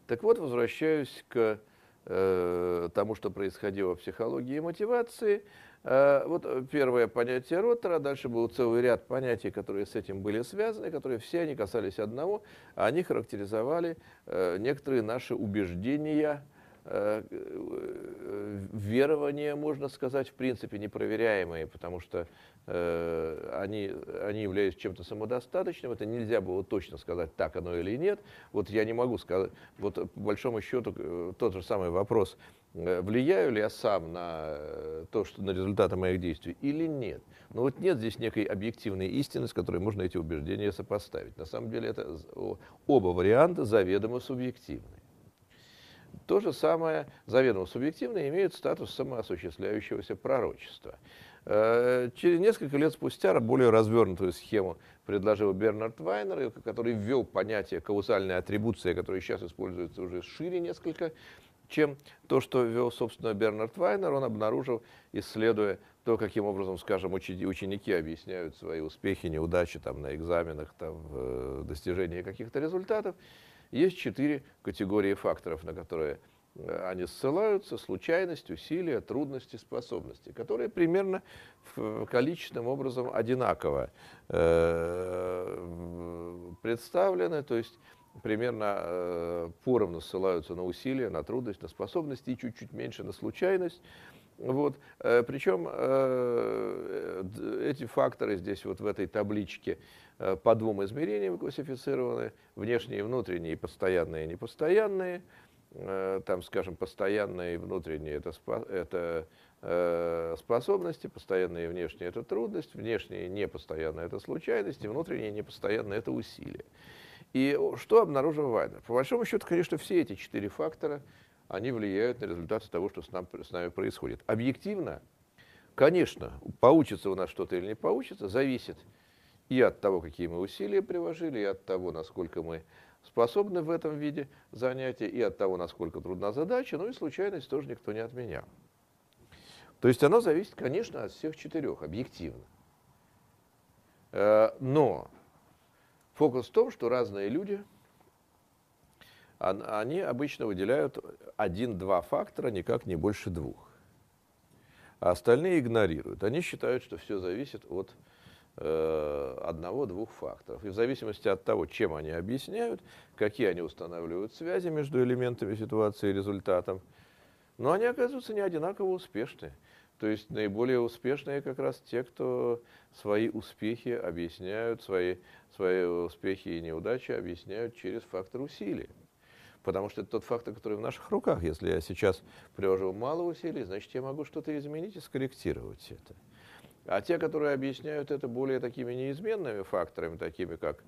Так вот, возвращаюсь к э, тому, что происходило в психологии и мотивации. Э, вот первое понятие Роттера, дальше был целый ряд понятий, которые с этим были связаны, которые все они касались одного, они характеризовали э, некоторые наши убеждения, верования, можно сказать, в принципе, непроверяемые, потому что э, они, они являются чем-то самодостаточным. Это нельзя было точно сказать, так оно или нет. Вот я не могу сказать, вот по большому счету э, тот же самый вопрос, влияю ли я сам на то, что на результаты моих действий или нет. Но вот нет здесь некой объективной истины, с которой можно эти убеждения сопоставить. На самом деле это оба варианта заведомо субъективны. То же самое заведомо субъективно имеет статус самоосуществляющегося пророчества. Э, через несколько лет спустя более развернутую схему предложил Бернард Вайнер, который ввел понятие каузальной атрибуции, которое сейчас используется уже шире несколько, чем то, что ввел, собственно, Бернард Вайнер. Он обнаружил, исследуя то, каким образом, скажем, ученики объясняют свои успехи, неудачи там, на экзаменах, там, в достижении каких-то результатов, есть четыре категории факторов, на которые э, они ссылаются, случайность, усилия, трудности, способности, которые примерно количественным образом одинаково э, представлены, то есть примерно э, поровну ссылаются на усилия, на трудность, на способности и чуть-чуть меньше на случайность. Вот. Причем эти факторы здесь вот в этой табличке Э, по двум измерениям классифицированы, внешние и внутренние, постоянные и непостоянные. Э, там, скажем, постоянные и внутренние это, это э, способности, постоянные и внешние это трудность, внешние непостоянные это случайность, внутренние непостоянные это усилия. И что обнаружил Вайнер? По большому счету, конечно, все эти четыре фактора, они влияют на результаты того, что с, нам, с нами происходит. Объективно, конечно, получится у нас что-то или не получится, зависит и от того, какие мы усилия приложили, и от того, насколько мы способны в этом виде занятия, и от того, насколько трудна задача, ну и случайность тоже никто не отменял. То есть оно зависит, конечно, от всех четырех, объективно. Э, но фокус в том, что разные люди, они обычно выделяют один-два фактора, никак не больше двух. А остальные игнорируют. Они считают, что все зависит от Э, одного-двух факторов. И в зависимости от того, чем они объясняют, какие они устанавливают связи между элементами ситуации и результатом, но они оказываются не одинаково успешны. То есть наиболее успешные как раз те, кто свои успехи объясняют, свои, свои успехи и неудачи объясняют через фактор усилий. Потому что это тот фактор, который в наших руках. Если я сейчас приложил мало усилий, значит, я могу что-то изменить и скорректировать это. А те, которые объясняют это более такими неизменными факторами, такими как,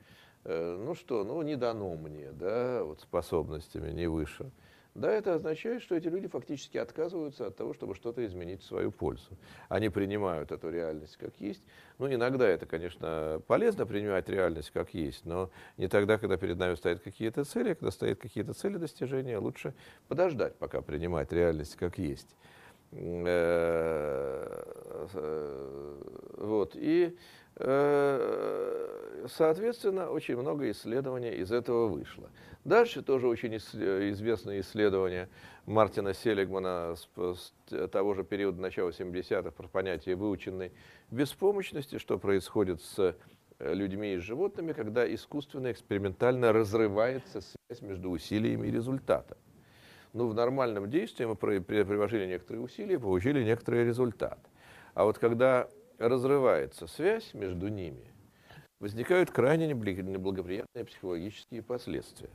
э, ну что, ну не дано мне, да, вот способностями не выше, да, это означает, что эти люди фактически отказываются от того, чтобы что-то изменить в свою пользу. Они принимают эту реальность как есть. Ну, иногда это, конечно, полезно принимать реальность как есть, но не тогда, когда перед нами стоят какие-то цели. Когда стоят какие-то цели достижения, лучше подождать, пока принимать реальность как есть. Э, э, вот. И, соответственно, очень много исследований из этого вышло. Дальше тоже очень известное исследование Мартина Селигмана с того же периода начала 70-х про понятие выученной беспомощности, что происходит с людьми и животными, когда искусственно, экспериментально разрывается связь между усилиями и результатом ну, в нормальном действии мы приложили некоторые усилия, получили некоторый результат. А вот когда разрывается связь между ними, возникают крайне неблагоприятные психологические последствия.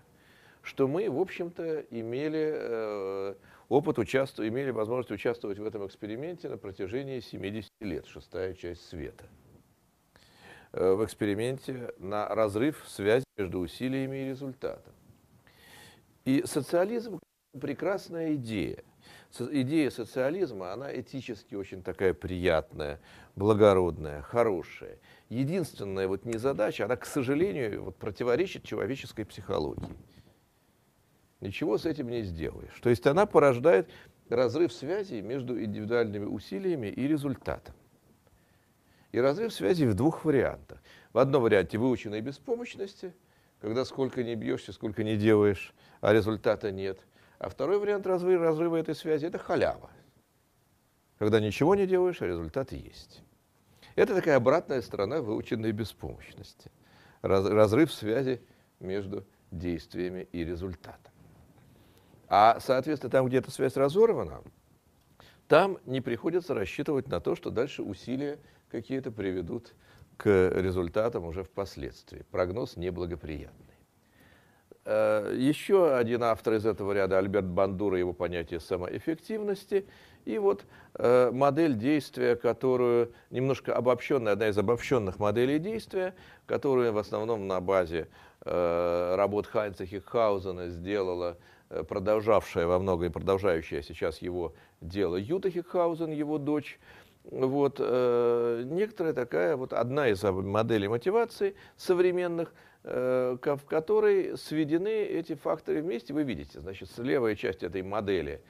Что мы, в общем-то, имели э, опыт, участвовать, имели возможность участвовать в этом эксперименте на протяжении 70 лет, шестая часть света. Э, в эксперименте на разрыв связи между усилиями и результатом. И социализм – прекрасная идея. Идея социализма, она этически очень такая приятная, благородная, хорошая. Единственная вот незадача, она, к сожалению, вот противоречит человеческой психологии. Ничего с этим не сделаешь. То есть она порождает разрыв связей между индивидуальными усилиями и результатом. И разрыв связей в двух вариантах. В одном варианте выученной беспомощности, когда сколько не бьешься, сколько не делаешь, а результата нет. А второй вариант разрыва, разрыва этой связи – это халява. Когда ничего не делаешь, а результат есть. Это такая обратная сторона выученной беспомощности. Раз, разрыв связи между действиями и результатом. А, соответственно, там, где эта связь разорвана, там не приходится рассчитывать на то, что дальше усилия какие-то приведут к результатам уже впоследствии. Прогноз неблагоприятный. Э, еще один автор из этого ряда, Альберт Бандура, его понятие самоэффективности. И вот э, модель действия, которую немножко обобщенная, одна из обобщенных моделей действия, которую в основном на базе э, работ Хайнца Хикхаузена сделала продолжавшая во многом и продолжающая сейчас его дело Юта Хикхаузен, его дочь. Вот, некоторая такая, вот одна из моделей мотивации современных, в которой сведены эти факторы вместе. Вы видите, значит, левая часть этой модели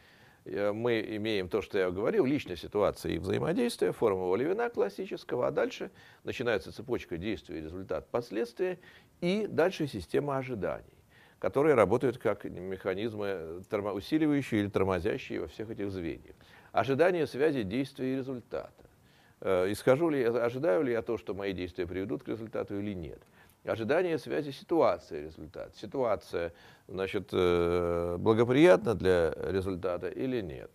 э, мы имеем то, что я говорил, личная ситуация и взаимодействие, форма Оливина классического, а дальше начинается цепочка действий, результат, последствия, и дальше система ожиданий которые работают как механизмы усиливающие или тормозящие во всех этих звеньях. Ожидание связи действия и результата. Э, исхожу ли, ожидаю ли я то, что мои действия приведут к результату или нет. Ожидание связи ситуация и результат. Ситуация значит, э, благоприятна для результата или нет.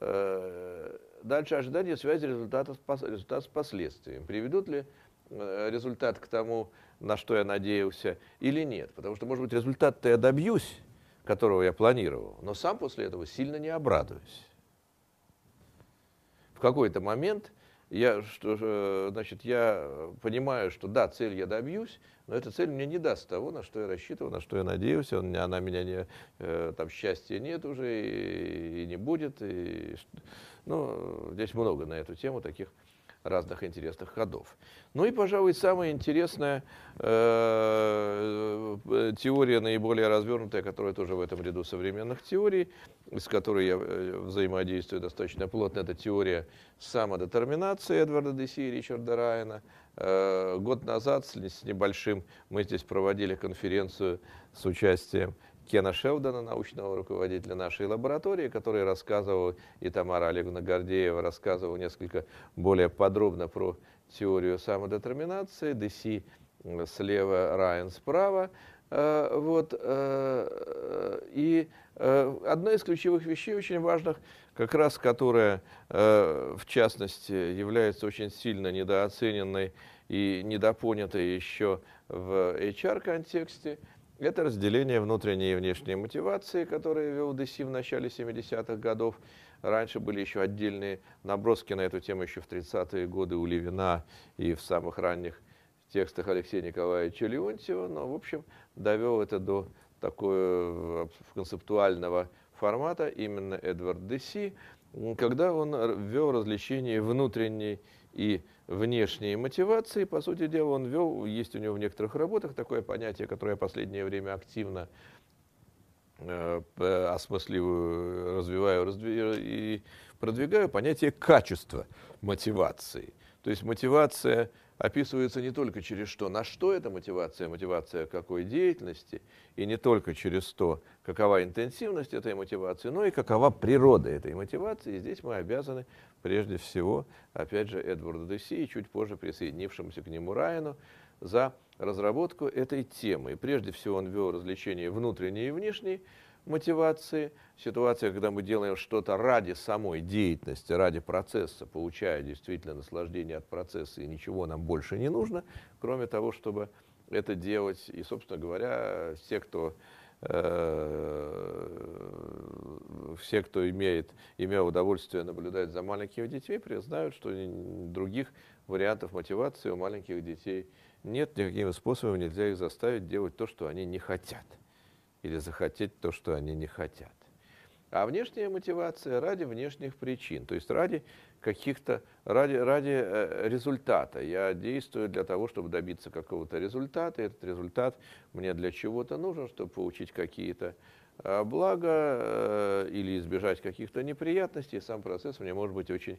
Э, дальше ожидание связи результата, результат с последствием. Приведут ли результат к тому, на что я надеялся, или нет. Потому что, может быть, результат-то я добьюсь, которого я планировал, но сам после этого сильно не обрадуюсь. В какой-то момент я, что, значит, я понимаю, что да, цель я добьюсь, но эта цель мне не даст того, на что я рассчитывал, на что я надеялся, она меня не, э, там счастья нет уже и, и не будет. И, ну, здесь много на эту тему таких разных интересных ходов. Ну и, пожалуй, самая интересная э, э, теория, наиболее развернутая, которая тоже в этом ряду современных теорий, с которой я э, взаимодействую достаточно плотно, это теория самодетерминации Эдварда Деси и Ричарда Райана. Э, год назад с, небольшим мы здесь проводили конференцию с участием Кена Шелдона, научного руководителя нашей лаборатории, который рассказывал, и Тамара Олеговна Гордеева рассказывала несколько более подробно про теорию самодетерминации, ДС слева, Райан справа. Э, вот, э, и одна из ключевых вещей, очень важных, как раз которая, в частности, является очень сильно недооцененной и недопонятой еще в HR-контексте – это разделение внутренней и внешней мотивации, которое вел ДСИ в начале 70-х годов. Раньше были еще отдельные наброски на эту тему еще в 30-е годы у Левина и в самых ранних текстах Алексея Николаевича Леонтьева, но, в общем, довел это до такого концептуального формата именно Эдвард Деси, когда он ввел различение внутренней и внешние мотивации. По сути дела, он ввел, есть у него в некоторых работах такое понятие, которое я последнее время активно э, осмысливаю, развиваю развиваю и продвигаю, понятие качества мотивации. То есть мотивация описывается не только через что, на что эта мотивация, мотивация какой деятельности, и не только через то, какова интенсивность этой мотивации, но и какова природа этой мотивации. И здесь мы обязаны прежде всего, опять же, Эдварду Деси и чуть позже присоединившемуся к нему Райану за разработку этой темы. И прежде всего он ввел развлечение внутренней и внешней, мотивации, ситуация, когда мы делаем что-то ради самой деятельности, ради процесса, получая действительно наслаждение от процесса, и ничего нам больше не нужно, кроме того, чтобы это делать. И, собственно говоря, все, кто э, все, кто имеет, имея удовольствие наблюдать за маленькими детьми, признают, что других вариантов мотивации у маленьких детей нет, никаким способом нельзя их заставить делать то, что они не хотят. Или захотеть то, что они не хотят. А внешняя мотивация ради внешних причин, то есть ради каких-то, ради, ради э, результата. Я действую для того, чтобы добиться какого-то результата. И этот результат мне для чего-то нужен, чтобы получить какие-то э, блага э, или избежать каких-то неприятностей. Сам процесс мне может быть очень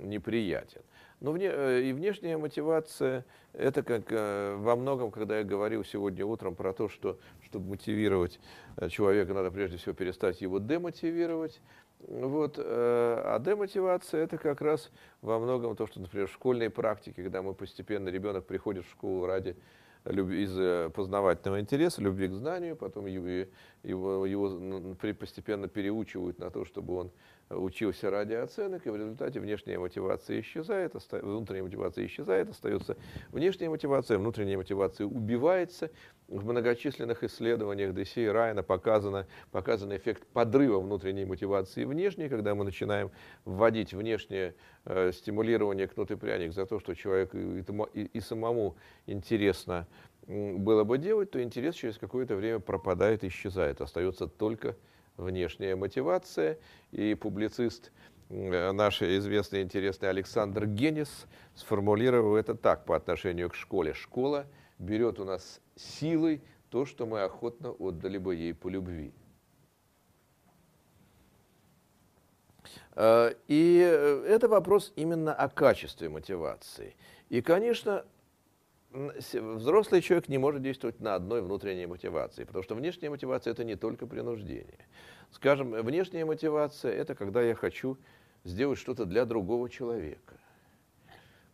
неприятен. Но вне, э, и внешняя мотивация, это как э, во многом, когда я говорил сегодня утром про то, что чтобы мотивировать э, человека, надо прежде всего перестать его демотивировать. Вот, а демотивация это как раз во многом то, что, например, в школьной практике, когда мы постепенно, ребенок приходит в школу ради из познавательного интереса, любви к знанию, потом его, его, его постепенно переучивают на то, чтобы он учился ради оценок, и в результате внешняя мотивация исчезает, внутренняя мотивация исчезает, остается внешняя мотивация, внутренняя мотивация убивается. В многочисленных исследованиях Десси и Райана показано, показан эффект подрыва внутренней мотивации внешней, когда мы начинаем вводить внешнее э, стимулирование кнут и пряник за то, что человеку и, и, и самому интересно было бы делать, то интерес через какое-то время пропадает, исчезает. Остается только внешняя мотивация. И публицист наш известный интересный Александр Генис сформулировал это так по отношению к школе. Школа берет у нас силой то, что мы охотно отдали бы ей по любви. Э, и это вопрос именно о качестве мотивации. И, конечно, взрослый человек не может действовать на одной внутренней мотивации, потому что внешняя мотивация – это не только принуждение. Скажем, внешняя мотивация – это когда я хочу сделать что-то для другого человека.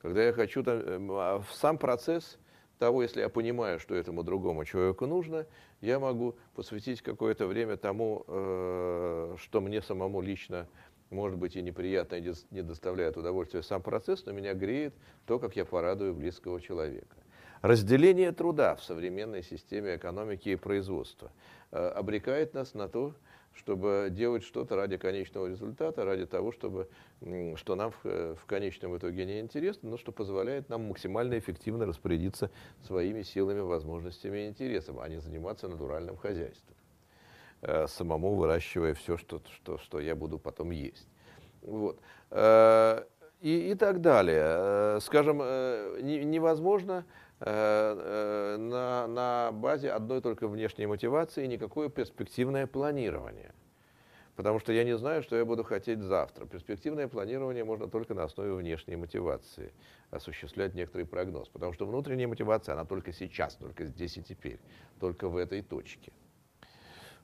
Когда я хочу, там, эм, а сам процесс того, если я понимаю, что этому другому человеку нужно, я могу посвятить какое-то время тому, э, что мне самому лично может быть и неприятно, и не доставляет удовольствия сам процесс, но меня греет то, как я порадую близкого человека. Разделение труда в современной системе экономики и производства э, обрекает нас на то, чтобы делать что-то ради конечного результата, ради того, чтобы, что нам в, в конечном итоге не интересно, но что позволяет нам максимально эффективно распорядиться своими силами, возможностями и интересом, а не заниматься натуральным хозяйством, э, самому выращивая все, что, что, что я буду потом есть. Вот. Э, и, и так далее. Скажем, невозможно Э, э, на, на базе одной только внешней мотивации и никакое перспективное планирование. Потому что я не знаю, что я буду хотеть завтра. Перспективное планирование можно только на основе внешней мотивации осуществлять некоторый прогноз. Потому что внутренняя мотивация, она только сейчас, только здесь и теперь, только в этой точке.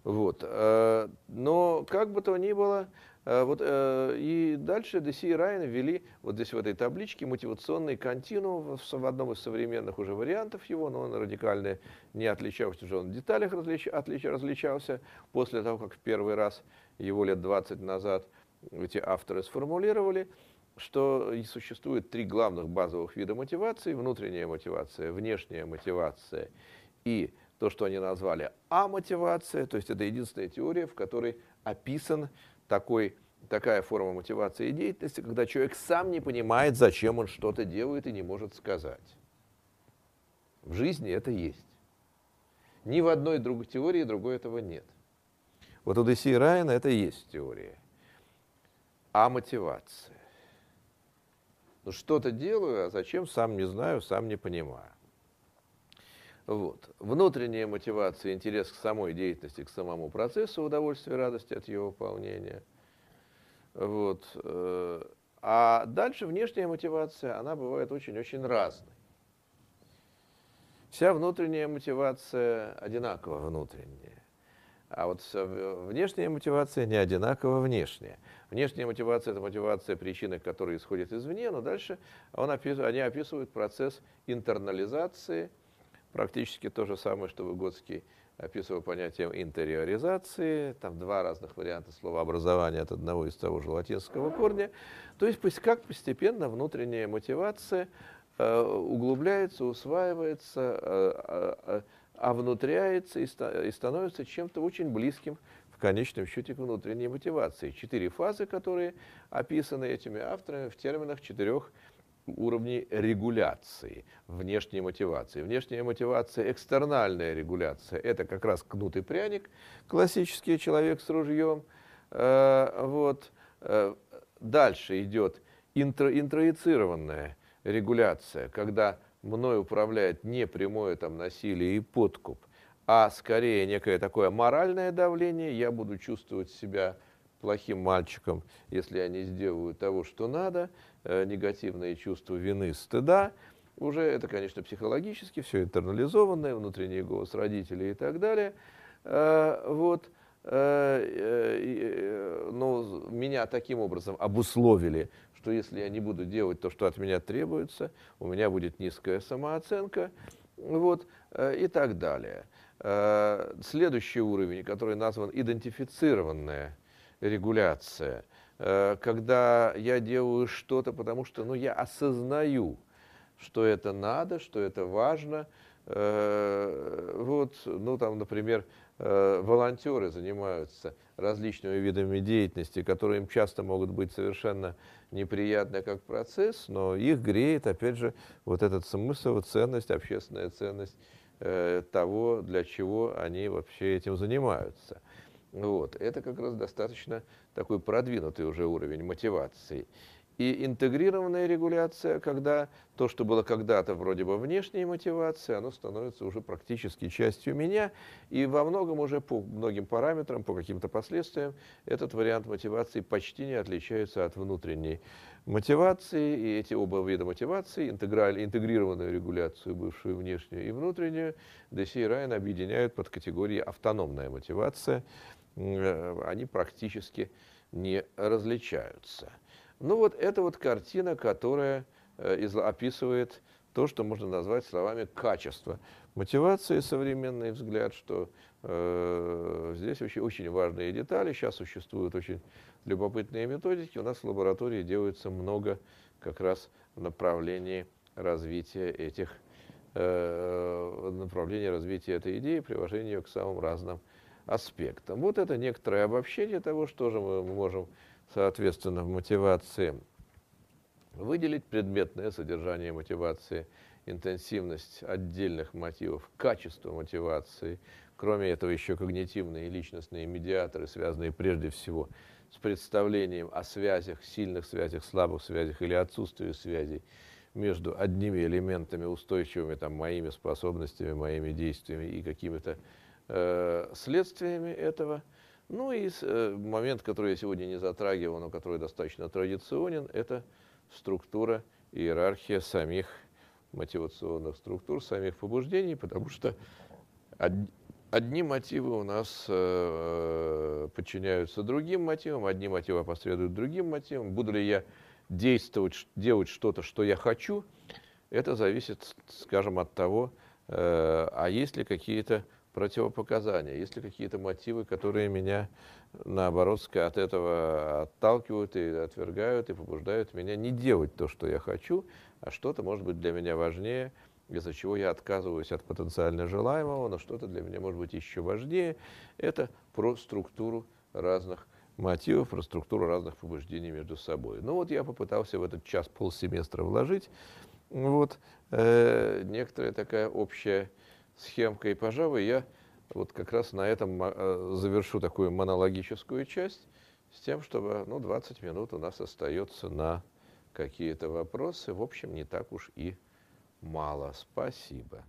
Вот. Э, но как бы то ни было, Э, вот, э, и дальше Деси и Райан ввели вот здесь в этой табличке мотивационный континуум в одном из современных уже вариантов его, но он радикально не отличался, уже он в деталях различ, отлич, различался после того, как в первый раз его лет 20 назад эти авторы сформулировали, что существует три главных базовых вида мотивации. Внутренняя мотивация, внешняя мотивация и то, что они назвали а-мотивация, то есть это единственная теория, в которой описан такой, такая форма мотивации и деятельности, когда человек сам не понимает, зачем он что-то делает и не может сказать. В жизни это есть. Ни в одной другой теории другой этого нет. Вот у Деси Райана это и есть теория. А мотивация. Ну что-то делаю, а зачем, сам не знаю, сам не понимаю. Вот. Внутренняя мотивация, интерес к самой деятельности, к самому процессу, удовольствие, радости от его выполнения. Вот. Э, а дальше внешняя мотивация, она бывает очень-очень разной. Вся внутренняя мотивация одинаково внутренняя. А вот внешняя мотивация не одинаково внешняя. Внешняя мотивация – это мотивация причины, которые исходят извне, но дальше он описывает, они описывают процесс интернализации – Практически то же самое, что Выгодский описывал понятием интериоризации, там два разных варианта слова образования от одного из того же латинского корня. То есть как постепенно внутренняя мотивация э, углубляется, усваивается, э, э, овнутряется и становится чем-то очень близким в конечном счете к внутренней мотивации. Четыре фазы, которые описаны этими авторами в терминах четырех уровней регуляции, внешней мотивации. Внешняя мотивация, экстернальная регуляция – это как раз кнут и пряник, классический человек с ружьем. Э, вот. Э, дальше идет интро, интроицированная регуляция, когда мной управляет не прямое там, насилие и подкуп, а скорее некое такое моральное давление, я буду чувствовать себя плохим мальчиком, если я не сделаю того, что надо, э, негативные чувства вины, стыда, уже это, конечно, психологически, все интернализованное, внутренний голос родителей и так далее. Э, вот. Э, но меня таким образом обусловили, что если я не буду делать то, что от меня требуется, у меня будет низкая самооценка, вот, и так далее. Следующий уровень, который назван идентифицированная регуляция, когда я делаю что-то, потому что ну, я осознаю, что это надо, что это важно. Вот, ну там, например, Э, волонтеры занимаются различными видами деятельности, которые им часто могут быть совершенно неприятны как процесс, но их греет, опять же, вот этот смысл, ценность, общественная ценность э, того, для чего они вообще этим занимаются. Вот. Это как раз достаточно такой продвинутый уже уровень мотивации. И интегрированная регуляция, когда то, что было когда-то вроде бы внешней мотивацией, оно становится уже практически частью меня. И во многом уже по многим параметрам, по каким-то последствиям, этот вариант мотивации почти не отличается от внутренней мотивации. И эти оба вида мотивации, интегрированную регуляцию, бывшую внешнюю и внутреннюю, Деси и Райан объединяют под категорией автономная мотивация. Э, они практически не различаются. Ну вот это вот картина, которая э, описывает то, что можно назвать словами качество. Мотивация и современный взгляд, что э, здесь очень, очень важные детали. Сейчас существуют очень любопытные методики. У нас в лаборатории делается много как раз в направлении развития этих э, направлении развития этой идеи, приложения ее к самым разным аспектам. Вот это некоторое обобщение того, что же мы можем соответственно, в мотивации выделить предметное содержание мотивации, интенсивность отдельных мотивов, качество мотивации. Кроме этого, еще когнитивные и личностные медиаторы, связанные прежде всего с представлением о связях, сильных связях, слабых связях или отсутствии связей между одними элементами устойчивыми, там, моими способностями, моими действиями и какими-то следствиями этого – ну и э, момент, который я сегодня не затрагивал, но который достаточно традиционен, это структура, иерархия самих мотивационных структур, самих побуждений, потому что одни, мотивы у нас э, подчиняются другим мотивам, одни мотивы последуют другим мотивам. Буду ли я действовать, делать что-то, что я хочу, это зависит, скажем, от того, э, а есть ли какие-то противопоказания, есть ли какие-то мотивы, которые меня, наоборот, от этого отталкивают и отвергают, и побуждают меня не делать то, что я хочу, а что-то может быть для меня важнее, из-за чего я отказываюсь от потенциально желаемого, но что-то для меня может быть еще важнее. Это про структуру разных мотивов, про структуру разных побуждений между собой. Ну вот я попытался в этот час полсеместра вложить вот, э, некоторая такая общая схемка. И, пожалуй, я вот как раз на этом э, завершу такую монологическую часть с тем, чтобы ну, 20 минут у нас остается на какие-то вопросы. В общем, не так уж и мало. Спасибо.